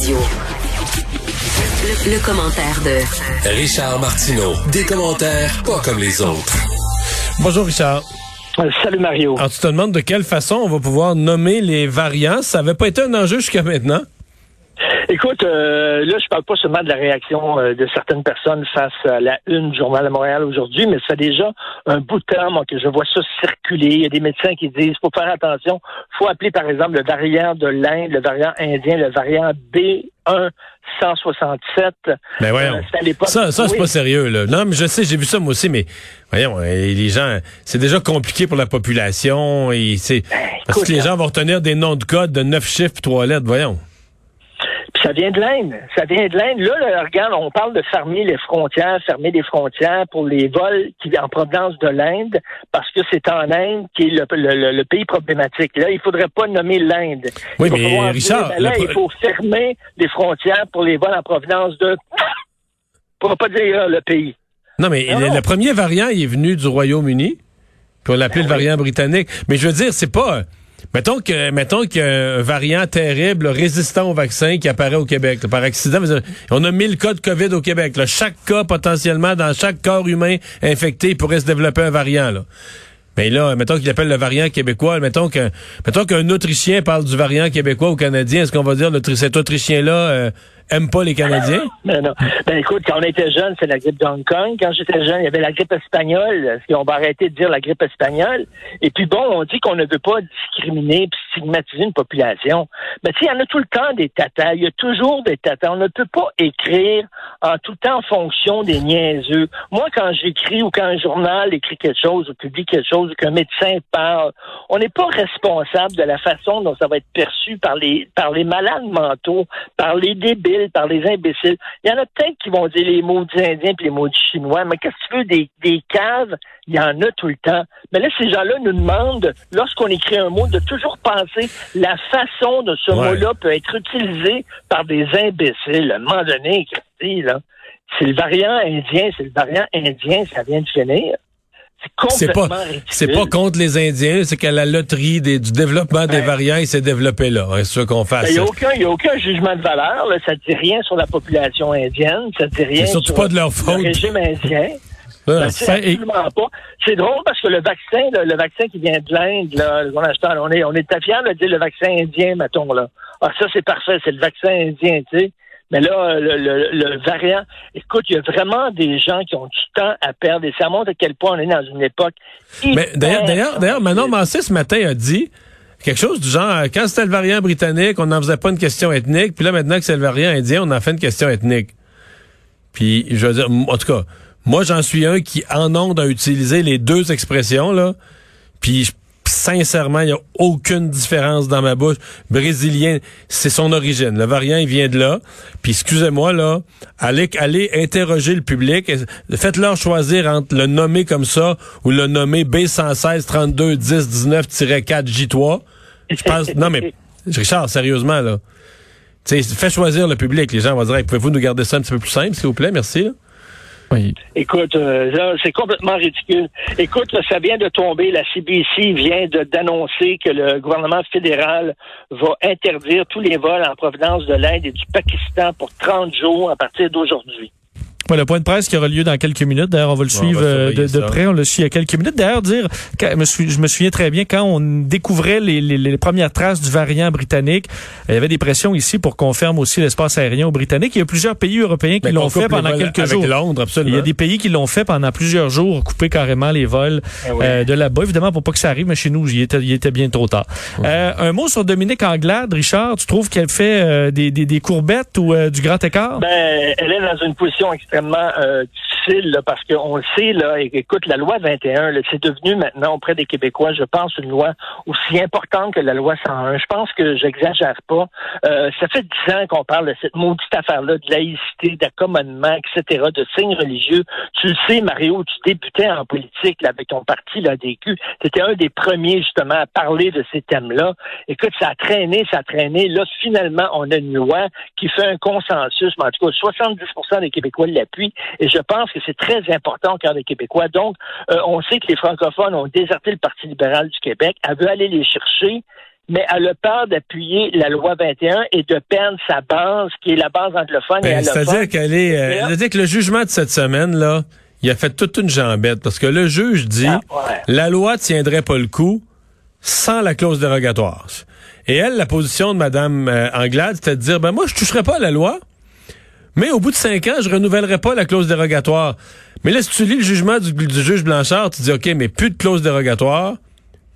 Radio. Le, le commentaire de Richard Martineau. Des commentaires pas comme les autres. Bonjour Richard. Euh, Salut Mario. Alors tu te demandes de quelle façon on va pouvoir nommer les variants. Ça n'avait pas été un enjeu jusqu'à maintenant. Écoute, euh, là, je parle pas seulement de la réaction euh, de certaines personnes face à la une du Journal de Montréal aujourd'hui, mais ça fait déjà un bout de temps moi, que je vois ça circuler. Il y a des médecins qui disent faut faire attention, faut appeler par exemple le variant de l'Inde, le variant indien, le variant B1 167. Mais voyons. Euh, ça, ça c'est Oui. pas sérieux. Là. Non, mais je sais, j'ai vu ça moi aussi, mais voyons, euh, les gens, c'est déjà compliqué pour la population. Et c'est parce Ben, écoute, que les gens vont retenir des noms de code de neuf chiffres, trois lettres. Voyons. Ça vient de l'Inde. Ça vient de l'Inde. Là, là, regarde, on parle de fermer les frontières, fermer les frontières pour les vols qui en provenance de l'Inde, parce que c'est en Inde qui est le, le- le- le pays problématique. Là, il faudrait pas nommer l'Inde. Oui, mais Richard, dire, ben là, le- il faut fermer les frontières pour les vols en provenance de... Pour pas dire euh, le pays. Non, mais Non, le, non. le premier variant, il est venu du Royaume-Uni. Puis on le variant britannique. Mais je veux dire, c'est pas. Mettons que mettons qu'il y a un variant terrible, résistant au vaccin qui apparaît au Québec. là, par accident, on a 1000 cas de COVID au Québec. là. Chaque cas, potentiellement, dans chaque corps humain infecté, il pourrait se développer un variant. Là. Mais là, mettons qu'il appelle le variant québécois. Mettons qu'un mettons qu'un Autrichien parle du variant québécois ou canadien. Est-ce qu'on va dire que cet Autrichien-là euh, aime pas les Canadiens? Mais non. Ben écoute, quand on était jeune, c'est la grippe de Hong Kong. Quand j'étais jeune, il y avait la grippe espagnole. Qu'on va arrêter de dire la grippe espagnole? Et puis bon, on dit qu'on ne veut pas discriminer puis stigmatiser une population. Mais tu sais, il y en a tout le temps des tatas. Il y a toujours des tatas. On ne peut pas écrire en tout temps en fonction des niaiseux. Moi, quand j'écris ou quand un journal écrit quelque chose ou publie quelque chose ou qu'un médecin parle, on n'est pas responsable de la façon dont ça va être perçu par les, par les malades mentaux, par les débiles, par les imbéciles. Il y en a peut-être qui vont dire les mots des Indiens puis les mots du Chinois, mais qu'est-ce que tu veux, des, des caves, il y en a tout le temps. Mais là, ces gens-là nous demandent, lorsqu'on écrit un mot, de toujours penser la façon dont ce Ouais. mot-là peut être utilisé par des imbéciles. À un moment donné, Christy, là, c'est le variant indien, c'est le variant indien, ça vient de finir. C'est pas, c'est pas contre les Indiens, c'est qu'à la loterie des- du développement des Ouais. variants, il s'est développé là. C'est sûr qu'on Ben, fasse. Il n'y a, aucun- il y a aucun jugement de valeur. Là. Ça ne dit rien sur la population indienne. Ça ne dit rien surtout sur pas de leur le faute. régime indien. Ah, Ben, c'est absolument pas. C'est drôle parce que le vaccin, là, le vaccin qui vient de l'Inde, achète, on est, on est fiers de dire le vaccin indien, mettons, là. Ah, ça, c'est parfait, c'est le vaccin indien, tu sais. Mais là, le, le, le variant, écoute, il y a vraiment des gens qui ont du temps à perdre et ça montre à quel point on est dans une époque. Mais d'ailleurs, d'ailleurs, d'ailleurs, Manon. Massé ce matin a dit quelque chose du genre euh, quand c'était le variant britannique, on n'en faisait pas une question ethnique, puis là maintenant que c'est le variant indien, on en fait une question ethnique. Puis je veux dire, en tout cas, moi j'en suis un qui en onde a utilisé les deux expressions là, puis je- sincèrement, il n'y a aucune différence dans ma bouche. Brésilien, c'est son origine. Le variant, il vient de là. Puis excusez-moi, là, allez, allez interroger le public. Faites-leur choisir entre le nommer comme ça ou le nommer B116 32 10 19-4 J3. Je pense, non mais, Richard, sérieusement, là. Tu sais, fais choisir le public. Les gens vont dire, Hey, pouvez-vous nous garder ça un petit peu plus simple, s'il vous plaît? Merci. là. Écoute, euh, c'est complètement ridicule. Écoute, là, ça vient de tomber. La CBC vient d'annoncer que le gouvernement fédéral va interdire tous les vols en provenance de l'Inde et du Pakistan pour 30 jours à partir d'aujourd'hui. Ouais, le point de presse qui aura lieu dans quelques minutes. D'ailleurs, on va le suivre va euh, de, près. On le suit il y a quelques minutes. D'ailleurs, dire, quand- je me, souviens très bien quand on découvrait les, les- les premières traces du variant britannique, il y avait des pressions ici pour qu'on ferme aussi l'espace aérien aux Britanniques. Il y a plusieurs pays européens qui l'ont fait pendant quelques avec jours. Londres, Il absolument. y a des pays qui l'ont fait pendant plusieurs jours, couper carrément les vols Eh oui. euh, de là-bas. Évidemment, pour pas que ça arrive, mais chez nous, il était, il était bien trop tard. Euh, un mot sur Dominique Anglade, Richard. Tu trouves qu'elle fait euh, des, des, des courbettes ou euh, du grand écart? Ben, elle est dans une position extrêmement euh, difficile là, parce qu'on le sait, là, écoute, la loi 21, là, c'est devenu maintenant auprès des Québécois, je pense, une loi aussi importante que la loi 101. Je pense que j'exagère pas. Euh, ça fait dix ans qu'on parle de cette maudite affaire-là, de laïcité, d'accommodement, etc., de signes religieux. Tu le sais, Mario, tu débutais en politique là, avec ton parti, l'ADQ. Tu étais un des premiers, justement, à parler de ces thèmes-là. Écoute, ça a traîné, ça a traîné. Là, finalement, on a une loi qui fait un consensus, mais en tout cas, 70% des Québécois et je pense que c'est très important au cœur des Québécois. Donc, euh, on sait que les francophones ont déserté le Parti libéral du Québec. Elle veut aller les chercher. mais elle a peur d'appuyer la loi 21 et de perdre sa base, qui est la base anglophone et Ben. C'est-à-dire qu'elle est. euh, c'est-à-dire que le jugement de cette semaine, là, il a fait toute une jambette parce que le juge dit Ah, ouais. la loi tiendrait pas le coup sans la clause dérogatoire. Et elle, la position de Mme euh, Anglade, c'était de dire ben moi, je toucherai pas à la loi, mais au bout de cinq ans, je renouvellerai pas la clause dérogatoire. Mais là, si tu lis le jugement du, du juge Blanchard, tu dis OK, mais plus de clause dérogatoire,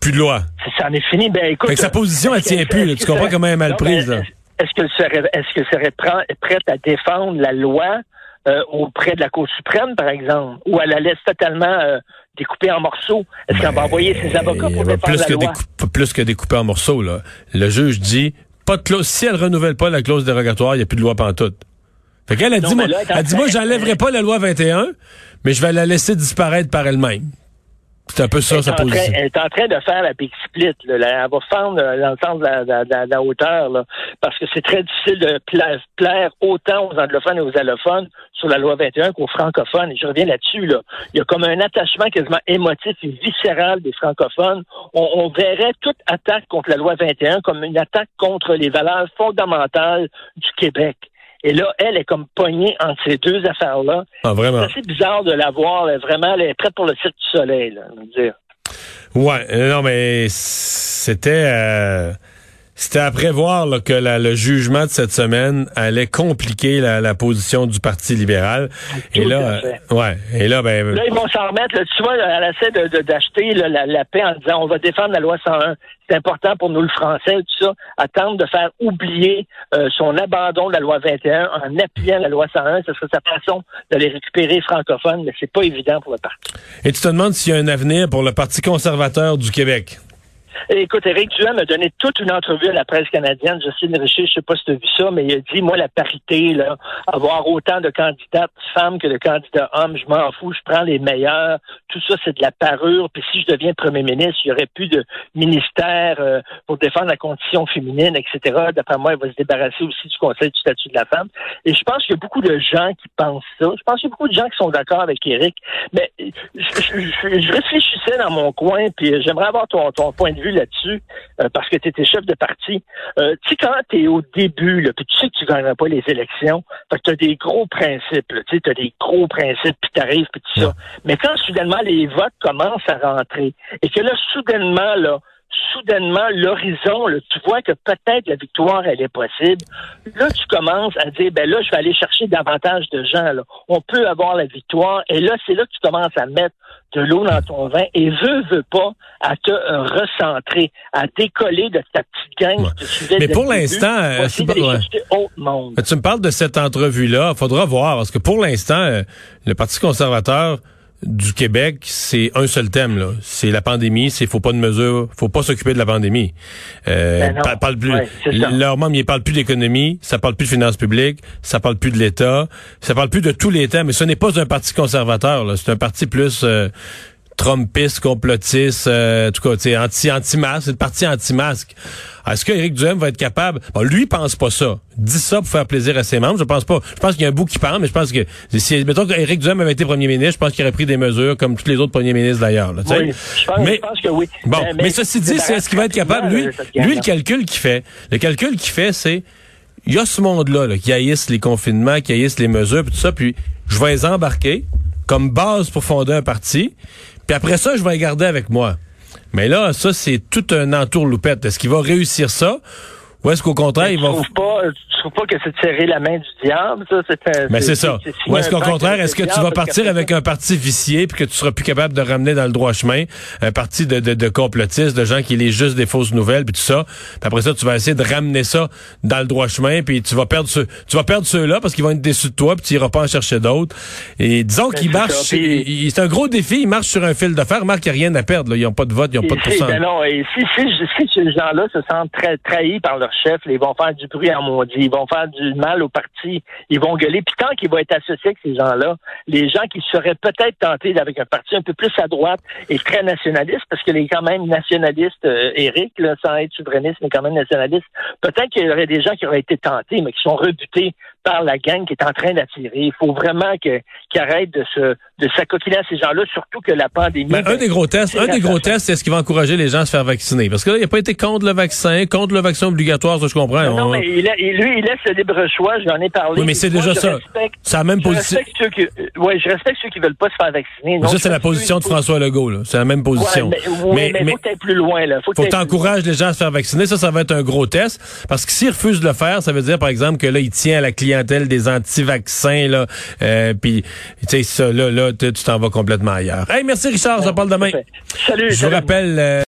plus de loi. Ça en est fini. Ben, écoute, Fait que sa position, elle tient plus, là. Tu comprends comment elle est mal prise. Est-ce qu'elle serait, que serait prête à défendre la loi euh, auprès de la Cour suprême, par exemple, ou elle la laisse totalement euh, découpée en morceaux? Est-ce qu'elle va envoyer ses avocats pour défendre plus la que, loi? plus que découpé en morceaux, là. Le juge dit, pas de clause, si elle renouvelle pas la clause dérogatoire, il n'y a plus de loi pantoute. Fait qu'elle a dit, moi, elle elle dit, moi, j'enlèverai pas la loi 21, mais je vais la laisser disparaître par elle-même. C'est un peu ça, sa position. elle est en train de faire la big split. Là. Elle va fendre euh, dans le sens de la, la- hauteur, là, parce que c'est très difficile de pla- plaire autant aux anglophones et aux allophones sur la loi 21 qu'aux francophones. Et je reviens là-dessus. Là. Il y a comme un attachement quasiment émotif et viscéral des francophones. On, on verrait toute attaque contre la loi 21 comme une attaque contre les valeurs fondamentales du Québec. Et là, elle est comme poignée entre ces deux affaires-là. Ah, vraiment? C'est assez bizarre de la voir. là. Vraiment, elle est prête pour le cirque du soleil. Là, veux dire. Ouais, euh, non, mais c'était euh, c'était à prévoir là, que la- le jugement de cette semaine allait compliquer la, la position du Parti libéral. et là, euh, ouais, et là, ben, Là, ils vont s'en remettre. là. tu vois, elle essaie de- de- d'acheter là, la, la paix en disant on va défendre la loi 101. C'est important pour nous, le français, tout ça. Attendre de faire oublier euh, son abandon de la loi 21 en appuyant la loi 101. Ce serait sa façon de les récupérer francophones, mais c'est pas évident pour le parti. et tu te demandes s'il y a un avenir pour le Parti conservateur du Québec? Écoute, Éric Duhem a donné toute une entrevue à la presse canadienne. Justine Richer, je sais pas si tu as vu ça, mais il a dit, moi, la parité, là, avoir autant de candidates femmes que de candidats hommes, je m'en fous, je prends les meilleurs. Tout ça, c'est de la parure. Puis si je deviens premier ministre, il y aurait plus de ministère euh, pour défendre la condition féminine, etc. D'après moi, il va se débarrasser aussi du Conseil du statut de la femme. Et je pense qu'il y a beaucoup de gens qui pensent ça. Je pense qu'il y a beaucoup de gens qui sont d'accord avec Éric. Mais je, je- je- je réfléchissais dans mon coin, puis j'aimerais avoir ton, ton point de vue là-dessus, euh, parce que tu étais chef de parti. Euh, tu sais, quand tu es au début, là, puis tu sais que tu gagneras pas les élections, fait que tu as des gros principes, tu sais, as des gros principes, puis t'arrives, puis tout ça. Mais quand soudainement les votes commencent à rentrer, et que là, soudainement, là, soudainement, l'horizon, tu vois que peut-être la victoire, elle est possible. Là, tu commences à dire, ben là, je vais aller chercher davantage de gens. Là. On peut avoir la victoire. Et là, c'est là que tu commences à mettre de l'eau dans ton vin et veux, veux pas, à te euh, recentrer, à décoller de ta petite gang Ouais. te suivait Mais pour l'instant, euh, Tu me parles de cette entrevue-là. Il faudra voir, parce que pour l'instant, euh, le Parti conservateur du Québec, c'est un seul thème. là. C'est la pandémie. C'est faut pas de mesures. faut pas s'occuper de la pandémie. Euh, Ben pa- parle plus, Ouais, leurs membres, ils parlent plus d'économie. Ça parle plus de finances publiques. Ça parle plus de l'État. Ça parle plus de tous les thèmes. Mais ce n'est pas un parti conservateur. C'est un parti plus... euh, Trumpiste, complotiste, euh, en tout cas, anti, anti-masque, c'est le parti anti-masque. Est-ce que Éric Duhem va être capable? Bon, lui, il pense pas ça. Il dit ça pour faire plaisir à ses membres. Je pense pas. Je pense qu'il y a un bout qui parle, mais je pense que si, mettons qu'Éric Duhem avait été premier ministre, je pense qu'il aurait pris des mesures comme tous les autres premiers ministres d'ailleurs, là. Oui, je pense, mais, je pense que oui. Bon, mais, ceci dit, c'est est-ce qu'il va être capable, lui, lui, le calcul qu'il fait, le calcul qu'il fait, c'est, il y a ce monde-là, là, qui haïssent les confinements, qui haïssent les mesures, puis tout ça, puis je vais les embarquer comme base pour fonder un parti, puis après ça, je vais les garder avec moi. Mais là, ça, c'est tout un entourloupette. Est-ce qu'il va réussir ça? Ou est-ce qu'au contraire, il va... pas, tu trouves pas que c'est de serrer la main du diable, ça? C'est Mais c'est ça. Ou est-ce qu'au contraire, est-ce que tu vas partir avec un parti vicié puis que tu seras plus capable de ramener dans le droit chemin un parti de, de, de complotistes, de gens qui lisent juste des fausses nouvelles puis tout ça. Puis après ça, tu vas essayer de ramener ça dans le droit chemin puis tu vas perdre ceux, tu vas perdre ceux-là parce qu'ils vont être déçus de toi puis tu iras pas en chercher d'autres. Et disons qu'ils c'est marchent, c'est un gros défi, ils marchent sur un fil fer. Marc, il n'y a rien à perdre. Là. Ils n'ont pas de vote, ils n'ont pas de pourcentage. ben non, et si, si, si ces gens-là se sentent très trahis par leur chef, ils vont faire du bruit en maudit, ils vont faire du mal au parti, ils vont gueuler. Puis tant qu'ils vont être associés avec ces gens-là, les gens qui seraient peut-être tentés avec un parti un peu plus à droite et très nationaliste, parce qu'il est quand même nationaliste, euh, Éric, là, sans être souverainiste, mais quand même nationaliste, peut-être qu'il y aurait des gens qui auraient été tentés, mais qui sont rebutés par la gang qui est en train d'attirer. Il faut vraiment qu'ils arrêtent de se de s'acoquiner à ces gens-là, surtout que la pandémie. Ben, un des gros tests, un des gros tests, c'est ce qui va encourager les gens à se faire vacciner. Parce que là, il n'a pas été contre le vaccin, contre le vaccin obligatoire, ça je comprends. Non, non mais il a, lui, il laisse le libre choix, j'en ai parlé. Oui, mais c'est déjà ça. C'est la même position. Oui, je respecte ceux qui veulent pas se faire vacciner. ça, c'est la position de François Legault, là. C'est la même position. mais, mais, faut que plus loin, là. Faut que, les gens à se faire vacciner. Ça, ça va être un gros test. Parce que s'il refuse de le faire, ça veut dire, par exemple, que là, il tient à la clientèle des anti-vaccins, là. Euh, puis, tu sais, ça, là, là, tu t'en vas complètement ailleurs. Hey, merci Richard, je parle demain. Salut. Je vous rappelle. Euh,